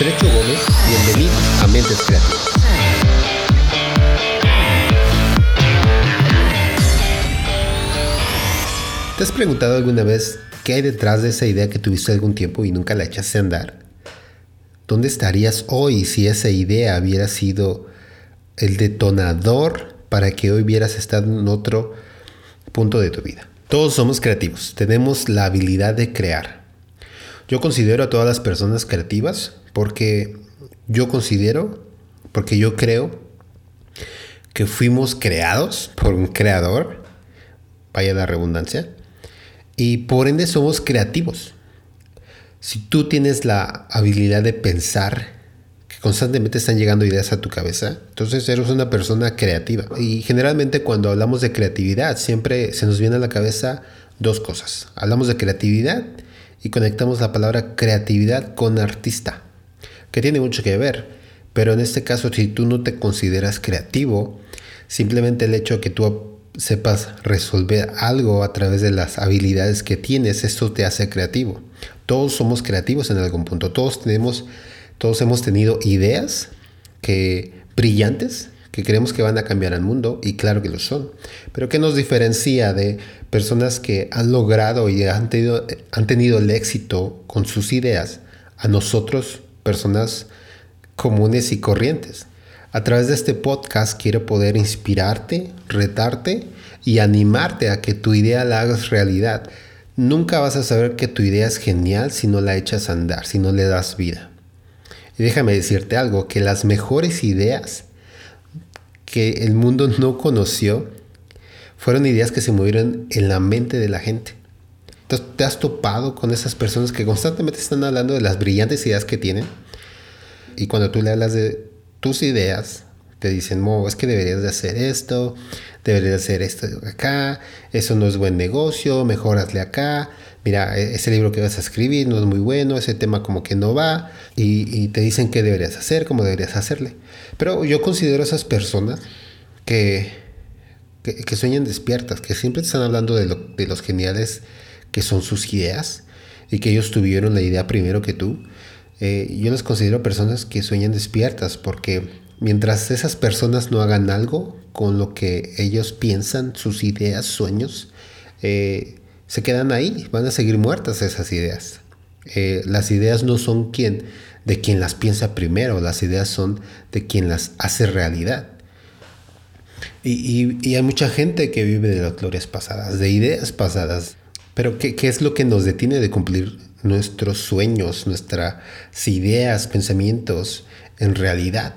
Estrecho Gómez, bienvenido a Mentes Creativas. ¿Te has preguntado alguna vez qué hay detrás de esa idea que tuviste algún tiempo y nunca la echaste a andar? ¿Dónde estarías hoy si esa idea hubiera sido el detonador para que hoy hubieras estado en otro punto de tu vida? Todos somos creativos, tenemos la habilidad de crear. Yo considero a todas las personas creativas porque yo considero, porque yo creo que fuimos creados por un creador, vaya la redundancia, y por ende somos creativos. Si tú tienes la habilidad de pensar, que constantemente están llegando ideas a tu cabeza, entonces eres una persona creativa. Y generalmente cuando hablamos de creatividad, siempre se nos viene a la cabeza dos cosas. Hablamos de creatividad y conectamos la palabra creatividad con artista, que tiene mucho que ver. Pero en este caso, si tú no te consideras creativo, simplemente el hecho de que tú sepas resolver algo a través de las habilidades que tienes, esto te hace creativo. Todos somos creativos en algún punto, todos tenemos, todos hemos tenido ideas que brillantes que creemos que van a cambiar al mundo y claro que lo son. Pero ¿qué nos diferencia de personas que han logrado y han tenido, han tenido el éxito con sus ideas a nosotros, personas comunes y corrientes? A través de este podcast quiero poder inspirarte, retarte y animarte a que tu idea la hagas realidad. Nunca vas a saber que tu idea es genial si no la echas a andar, si no le das vida. Y déjame decirte algo, que las mejores ideas que el mundo no conoció fueron ideas que se movieron en la mente de la gente. Entonces, ¿te has topado con esas personas que constantemente están hablando de las brillantes ideas que tienen? Y cuando tú le hablas de tus ideas, te dicen, Mo, es que deberías de hacer esto, deberías de hacer esto acá, eso no es buen negocio, mejor hazle acá, mira, e-, ese libro que vas a escribir no es muy bueno, ese tema como que no va, y, te dicen qué deberías hacer, cómo deberías hacerle. Pero yo considero esas personas que, que, sueñan despiertas, que siempre están hablando de, lo, de los geniales que son sus ideas, y que ellos tuvieron la idea primero que tú, eh, yo les considero personas que sueñan despiertas porque mientras esas personas no hagan algo con lo que ellos piensan, sus ideas, sueños, eh, se quedan ahí, van a seguir muertas esas ideas. Eh, las ideas no son quien, de quien las piensa primero, las ideas son de quien las hace realidad. Y, hay mucha gente que vive de las glorias pasadas, de ideas pasadas. Pero ¿qué, ¿qué, es lo que nos detiene de cumplir nuestros sueños, nuestras ideas, pensamientos en realidad?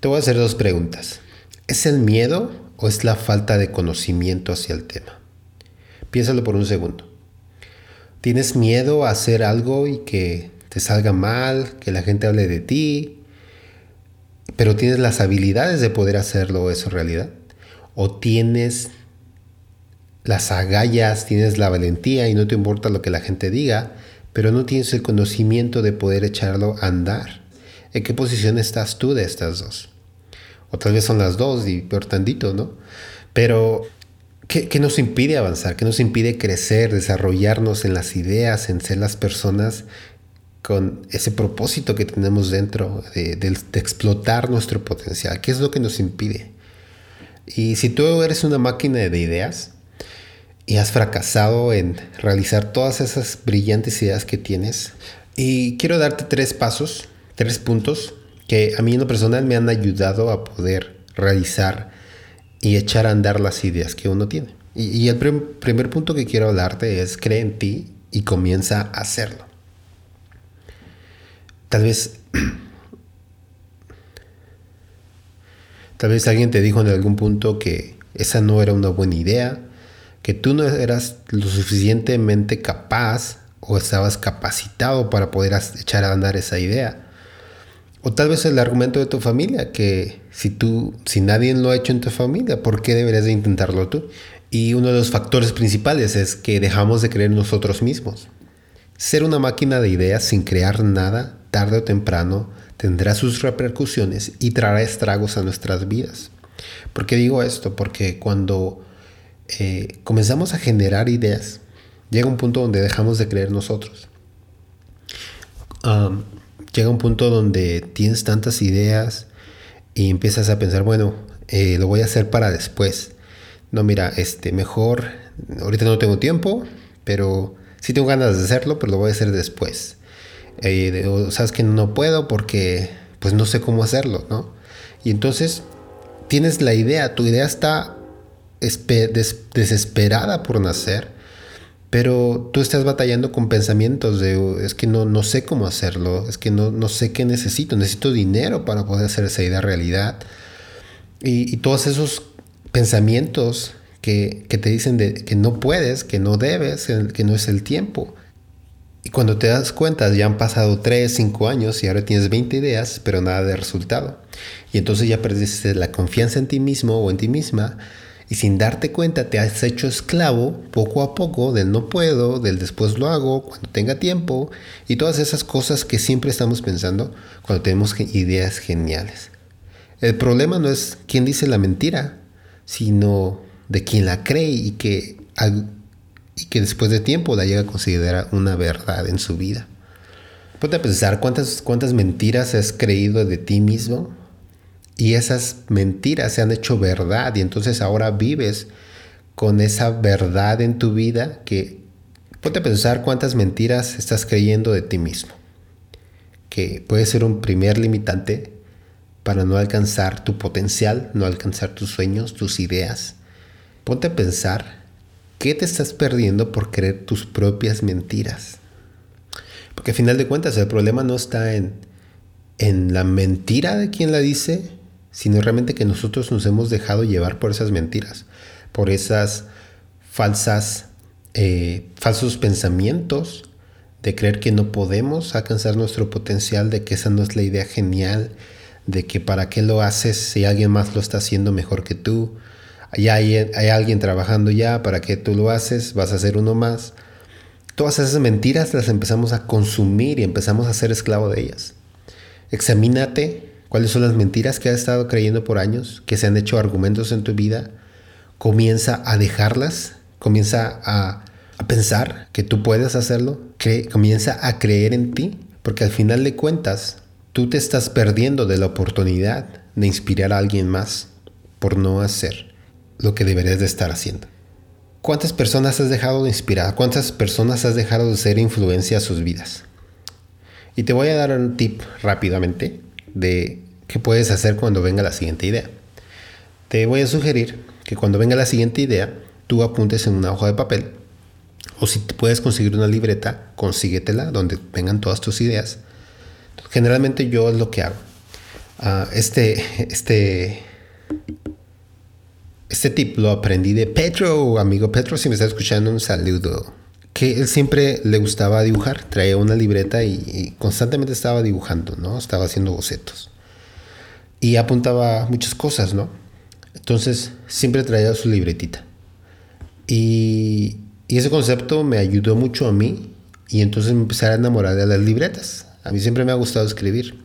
Te voy a hacer dos preguntas. ¿Es el miedo o es la falta de conocimiento hacia el tema? Piénsalo por un segundo. ¿Tienes miedo a hacer algo y que te salga mal, que la gente hable de ti, pero tienes las habilidades de poder hacerlo eso realidad? ¿O tienes las agallas, tienes la valentía y no te importa lo que la gente diga, pero no tienes el conocimiento de poder echarlo a andar. ¿En qué posición estás tú de estas dos? O tal vez son las dos y peor tantito, ¿no? Pero, ¿qué, nos impide avanzar? ¿Qué nos impide crecer, desarrollarnos en las ideas, en ser las personas con ese propósito que tenemos dentro de, de explotar nuestro potencial? ¿Qué es lo que nos impide? Y si tú eres una máquina de ideas, y has fracasado en realizar todas esas brillantes ideas que tienes. Y quiero darte tres pasos, tres puntos que a mí en lo personal me han ayudado a poder realizar y echar a andar las ideas que uno tiene. Y, el primer punto que quiero hablarte es cree en ti y comienza a hacerlo. Tal vez tal vez alguien te dijo en algún punto que esa no era una buena idea que tú no eras lo suficientemente capaz o estabas capacitado para poder echar a andar esa idea. O tal vez el argumento de tu familia, que si tú, si nadie lo ha hecho en tu familia, ¿por qué deberías de intentarlo tú? Y uno de los factores principales es que dejamos de creer nosotros mismos. Ser una máquina de ideas sin crear nada, tarde o temprano, tendrá sus repercusiones y traerá estragos a nuestras vidas. ¿Por qué digo esto? Porque cuando eh, comenzamos a generar ideas, llega un punto donde dejamos de creer nosotros. Llega un punto donde tienes tantas ideas y empiezas a pensar, bueno, eh, lo voy a hacer para después. No, mira, este, mejor, ahorita no tengo tiempo, pero sí tengo ganas de hacerlo, pero lo voy a hacer después. Eh, o sabes que no puedo porque pues no sé cómo hacerlo, ¿no? Y entonces tienes la idea, tu idea está desesperada por nacer, pero tú estás batallando con pensamientos de, es que no, no sé cómo hacerlo, es que no, no sé qué necesito, necesito dinero para poder hacer esa idea realidad. Y, todos esos pensamientos que, que, te dicen de, que no puedes, que no debes, que no es el tiempo. Y cuando te das cuenta, ya han pasado 3, 5 años y ahora tienes 20 ideas, pero nada de resultado. Y entonces ya perdiste la confianza en ti mismo o en ti misma y sin darte cuenta te has hecho esclavo poco a poco del no puedo, del después lo hago, cuando tenga tiempo y todas esas cosas que siempre estamos pensando cuando tenemos ideas geniales. El problema no es quién dice la mentira, sino de quién la cree y que, y que después de tiempo la llega a considerar una verdad en su vida. Ponte a pensar cuántas, cuántas mentiras has creído de ti mismo y esas mentiras se han hecho verdad y entonces ahora vives con esa verdad en tu vida que ponte a pensar cuántas mentiras estás creyendo de ti mismo, que puede ser un primer limitante para no alcanzar tu potencial, no alcanzar tus sueños, tus ideas. Ponte a pensar qué te estás perdiendo por creer tus propias mentiras. Porque al final de cuentas el problema no está en, en la mentira de quien la dice, sino realmente que nosotros nos hemos dejado llevar por esas mentiras, por esas falsas, eh, falsos pensamientos de creer que no podemos alcanzar nuestro potencial, de que esa no es la idea genial, de que para qué lo haces si alguien más lo está haciendo mejor que tú, ya hay, hay alguien trabajando ya, para qué tú lo haces, vas a ser uno más. Todas esas mentiras las empezamos a consumir y empezamos a ser esclavo de ellas. Examínate cuáles son las mentiras que has estado creyendo por años, que se han hecho argumentos en tu vida, comienza a dejarlas, comienza a, pensar que tú puedes hacerlo, comienza a creer en ti, porque al final de cuentas tú te estás perdiendo de la oportunidad de inspirar a alguien más por no hacer lo que deberías de estar haciendo. ¿Cuántas personas has dejado de inspirar? ¿Cuántas personas has dejado de ser influencia a sus vidas? Y te voy a dar un tip rápidamente de qué puedes hacer cuando venga la siguiente idea. Te voy a sugerir que cuando venga la siguiente idea, tú apuntes en una hoja de papel o si puedes conseguir una libreta, consíguetela donde vengan todas tus ideas. Generalmente yo es lo que hago. Ah, este, este, este tip lo aprendí de Petro, amigo Petro, si me está escuchando, un saludo que él siempre le gustaba dibujar, traía una libreta y, constantemente estaba dibujando, ¿no? Estaba haciendo bocetos. Y apuntaba muchas cosas, ¿no? Entonces siempre traía su libretita. Y, ese concepto me ayudó mucho a mí y entonces me empecé a enamorar de las libretas. A mí siempre me ha gustado escribir.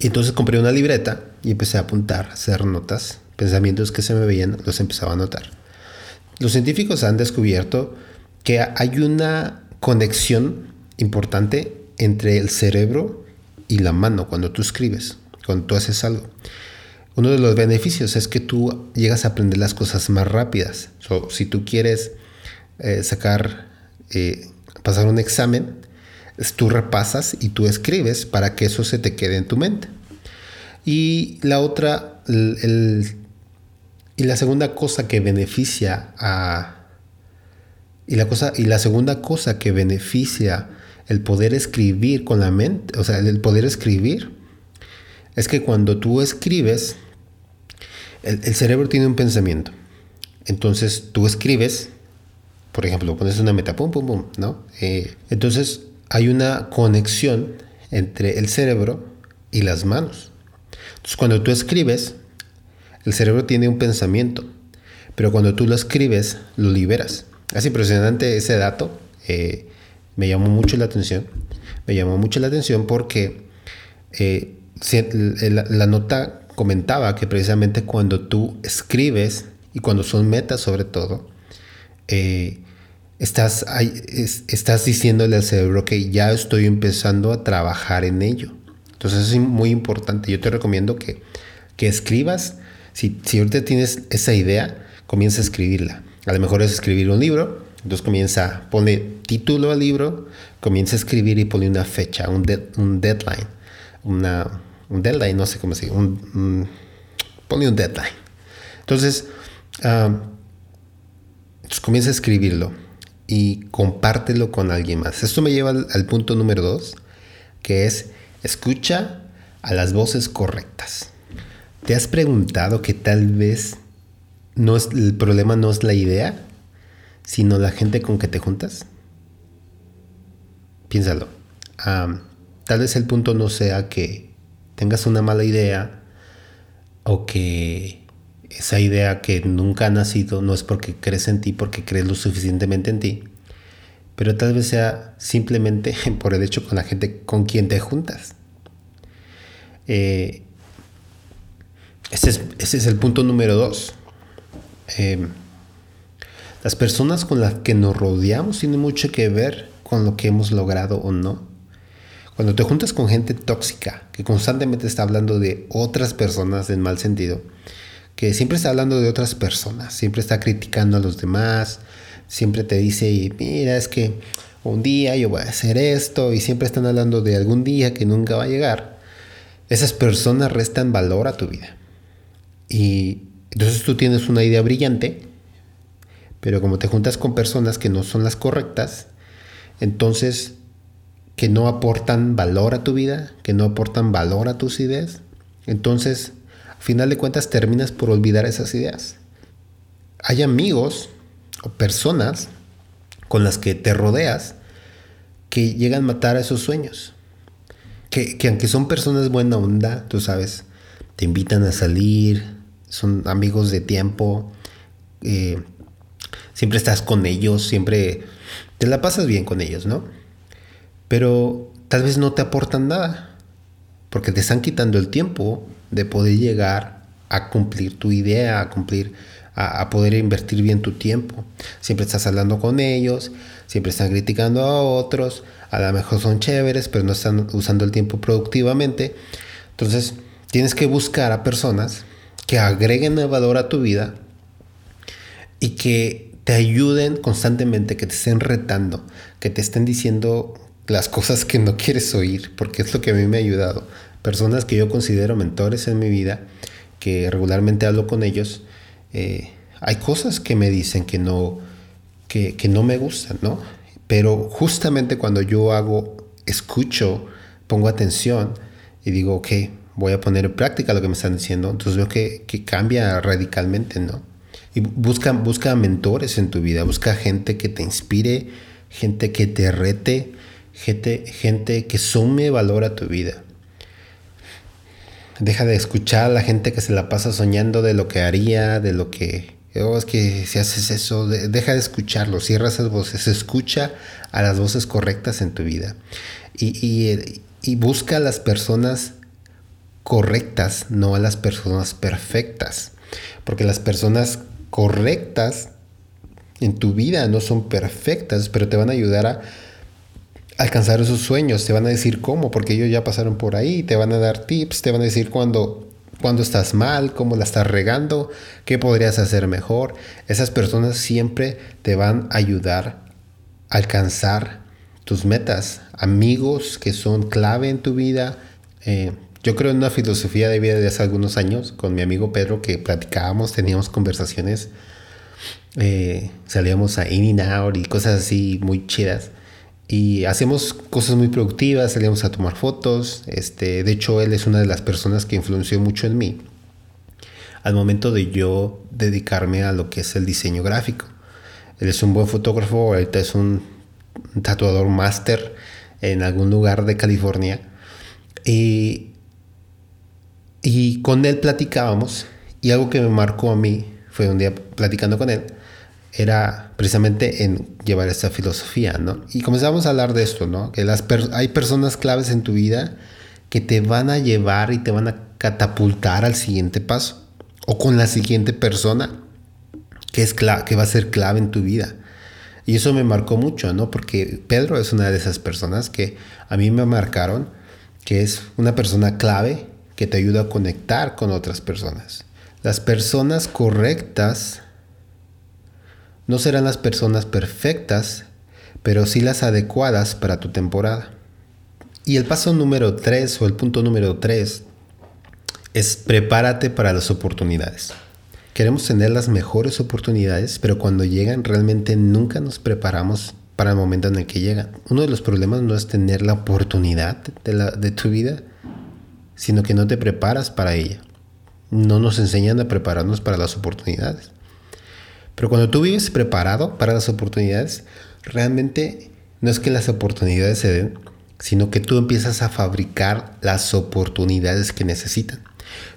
entonces compré una libreta y empecé a apuntar, hacer notas, pensamientos que se me veían, los empezaba a anotar. Los científicos han descubierto que hay una conexión importante entre el cerebro y la mano cuando tú escribes, cuando tú haces algo. Uno de los beneficios es que tú llegas a aprender las cosas más rápidas. si tú quieres eh, sacar, eh, pasar un examen, tú repasas y tú escribes para que eso se te quede en tu mente. Y la otra, el, y la segunda cosa que beneficia a... Y la, cosa, y la segunda cosa que beneficia el poder escribir con la mente, o sea, el poder escribir, es que cuando tú escribes, el, cerebro tiene un pensamiento. Entonces tú escribes, por ejemplo, pones una meta, pum, pum, pum, ¿no? Eh, entonces hay una conexión entre el cerebro y las manos. Entonces cuando tú escribes, el cerebro tiene un pensamiento, pero cuando tú lo escribes, lo liberas. Es impresionante ese dato. Eh, me llamó mucho la atención. Me llamó mucho la atención porque eh, la, nota comentaba que precisamente cuando tú escribes y cuando son metas sobre todo, eh, estás, estás diciéndole al cerebro que ya estoy empezando a trabajar en ello. Entonces es muy importante. Yo te recomiendo que, que escribas. Si, si ahorita tienes esa idea, comienza a escribirla. A lo mejor es escribir un libro. Entonces comienza, pone título al libro, comienza a escribir y pone una fecha, un, un deadline. Un deadline, no sé cómo se dice. Un, pone un deadline. Entonces, ah, entonces comienza a escribirlo y compártelo con alguien más. Esto me lleva al, punto número dos, que es escucha a las voces correctas. ¿Te has preguntado que tal vez no el problema no es la idea, sino la gente con que te juntas? Piénsalo. tal vez el punto no sea que tengas una mala idea o que esa idea que nunca ha nacido no es porque crees en ti, porque crees lo suficientemente en ti, pero tal vez sea simplemente por el hecho con la gente con quien te juntas. Eh, ese, es, el punto número dos. Eh, las personas con las que nos rodeamos tienen mucho que ver con lo que hemos logrado o no. Cuando te juntas con gente tóxica que constantemente está hablando de otras personas en mal sentido, que siempre está hablando de otras personas, siempre está criticando a los demás, siempre te dice, mira, es que un día yo voy a hacer esto, y siempre están hablando de algún día que nunca va a llegar. Esas personas restan valor a tu vida. Y entonces tú tienes una idea brillante, pero como te juntas con personas que no son las correctas, entonces que no aportan valor a tu vida, que no aportan valor a tus ideas, entonces final de cuentas terminas por olvidar esas ideas. Hay amigos o personas con las que te rodeas que llegan a matar a esos sueños. Que, aunque son personas buena onda, tú sabes, te invitan a salir, son amigos de tiempo, eh, siempre estás con ellos, siempre te la pasas bien con ellos, ¿no? Pero tal vez no te aportan nada, porque te están quitando el tiempo de poder llegar a cumplir tu idea, a cumplir, a, poder invertir bien tu tiempo. Siempre estás hablando con ellos, siempre están criticando a otros, a lo mejor son chéveres, pero no están usando el tiempo productivamente. Entonces, tienes que buscar a personas que agreguen valor a tu vida y que te ayuden constantemente, que te estén retando, que te estén diciendo las cosas que no quieres oír, porque es lo que a mí me ha ayudado personas que yo considero mentores en mi vida, que regularmente hablo con ellos, eh, hay cosas que me dicen que no, que, no me gustan, ¿no? Pero justamente cuando yo hago, escucho, pongo atención y digo, ok, voy a poner en práctica lo que me están diciendo, entonces veo que, cambia radicalmente, ¿no? Y busca, busca mentores en tu vida, busca gente que te inspire, gente que te rete, gente, gente que sume valor a tu vida. Deja de escuchar a la gente que se la pasa soñando de lo que haría, de lo que... Oh, es que si haces eso, deja de escucharlo, cierra esas voces, escucha a las voces correctas en tu vida. Y, y busca a las personas correctas, no a las personas perfectas. Porque las personas correctas en tu vida no son perfectas, pero te van a ayudar a alcanzar esos sueños, te van a decir cómo, porque ellos ya pasaron por ahí, te van a dar tips, te van a decir cuándo cuando estás mal, cómo la estás regando, qué podrías hacer mejor. Esas personas siempre te van a ayudar a alcanzar tus metas. Amigos que son clave en tu vida. Eh, yo creo en una filosofía de vida de hace algunos años con mi amigo Pedro que platicábamos, teníamos conversaciones, eh, salíamos a in and out y cosas así muy chidas y hacemos cosas muy productivas, salíamos a tomar fotos. Este, de hecho, él es una de las personas que influenció mucho en mí al momento de yo dedicarme a lo que es el diseño gráfico. Él es un buen fotógrafo, ahorita es un tatuador máster en algún lugar de California. Y, y con él platicábamos y algo que me marcó a mí fue un día platicando con él era precisamente en llevar esta filosofía, ¿no? Y comenzamos a hablar de esto, ¿no? Que las hay personas claves en tu vida que te van a llevar y te van a catapultar al siguiente paso o con la siguiente persona que es que va a ser clave en tu vida. Y eso me marcó mucho, ¿no? Porque Pedro es una de esas personas que a mí me marcaron, que es una persona clave que te ayuda a conectar con otras personas. Las personas correctas no serán las personas perfectas, pero sí las adecuadas para tu temporada. Y el paso número 3 o el punto número 3 es prepárate para las oportunidades. Queremos tener las mejores oportunidades, pero cuando llegan realmente nunca nos preparamos para el momento en el que llegan. Uno de los problemas no es tener la oportunidad de, de tu vida, sino que no te preparas para ella. No nos enseñan a prepararnos para las oportunidades. Pero cuando tú vives preparado para las oportunidades, realmente no es que las oportunidades se den, sino que tú empiezas a fabricar las oportunidades que necesitan.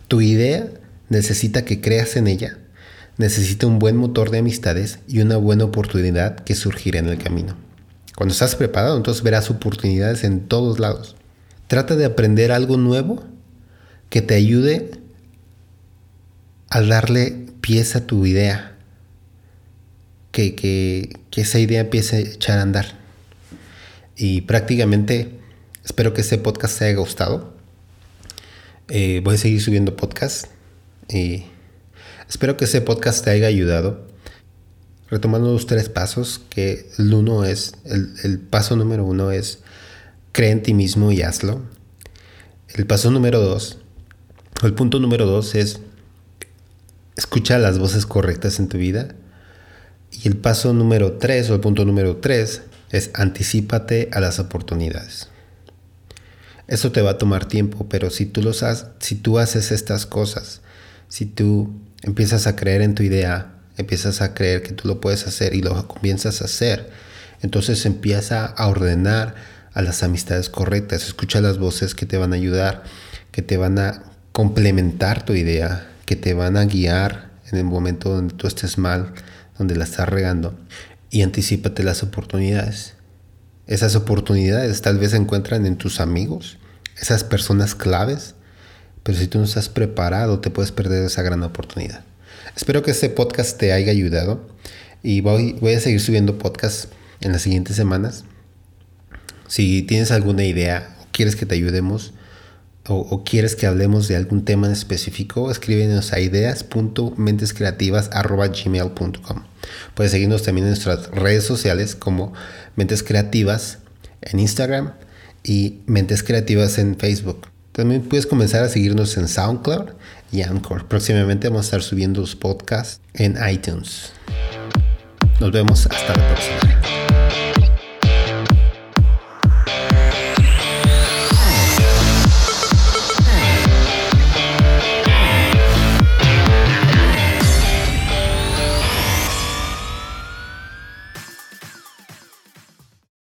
Tu idea necesita que creas en ella, necesita un buen motor de amistades y una buena oportunidad que surgirá en el camino. Cuando estás preparado, entonces verás oportunidades en todos lados. Trata de aprender algo nuevo que te ayude a darle pieza a tu idea, que, que, que esa idea empiece a echar a andar. Y prácticamente espero que este podcast te haya gustado. Eh, voy a seguir subiendo podcast y espero que ese podcast te haya ayudado. Retomando los tres pasos, que el uno es, el, el paso número uno es cree en ti mismo y hazlo. El paso número dos, el punto número dos es escucha las voces correctas en tu vida. Y el paso número tres o el punto número tres es anticipate a las oportunidades. Eso te va a tomar tiempo, pero si tú, los si tú haces estas cosas, si tú empiezas a creer en tu idea, empiezas a creer que tú lo puedes hacer y lo comienzas a hacer, entonces empieza a ordenar a las amistades correctas, escucha las voces que te van a ayudar, que te van a complementar tu idea, que te van a guiar en el momento donde tú estés mal, donde la estás regando, y anticipate las oportunidades. Esas oportunidades tal vez se encuentran en tus amigos, esas personas claves, pero si tú no estás preparado te puedes perder esa gran oportunidad. Espero que este podcast te haya ayudado y voy, voy a seguir subiendo podcasts en las siguientes semanas. Si tienes alguna idea o quieres que te ayudemos o, quieres que hablemos de algún tema en específico, escríbenos a ideas.mentescreativas.gmail.com Puedes seguirnos también en nuestras redes sociales como Mentes Creativas en Instagram y Mentes Creativas en Facebook. También puedes comenzar a seguirnos en SoundCloud y Anchor. Próximamente vamos a estar subiendo los podcasts en iTunes. Nos vemos hasta la próxima.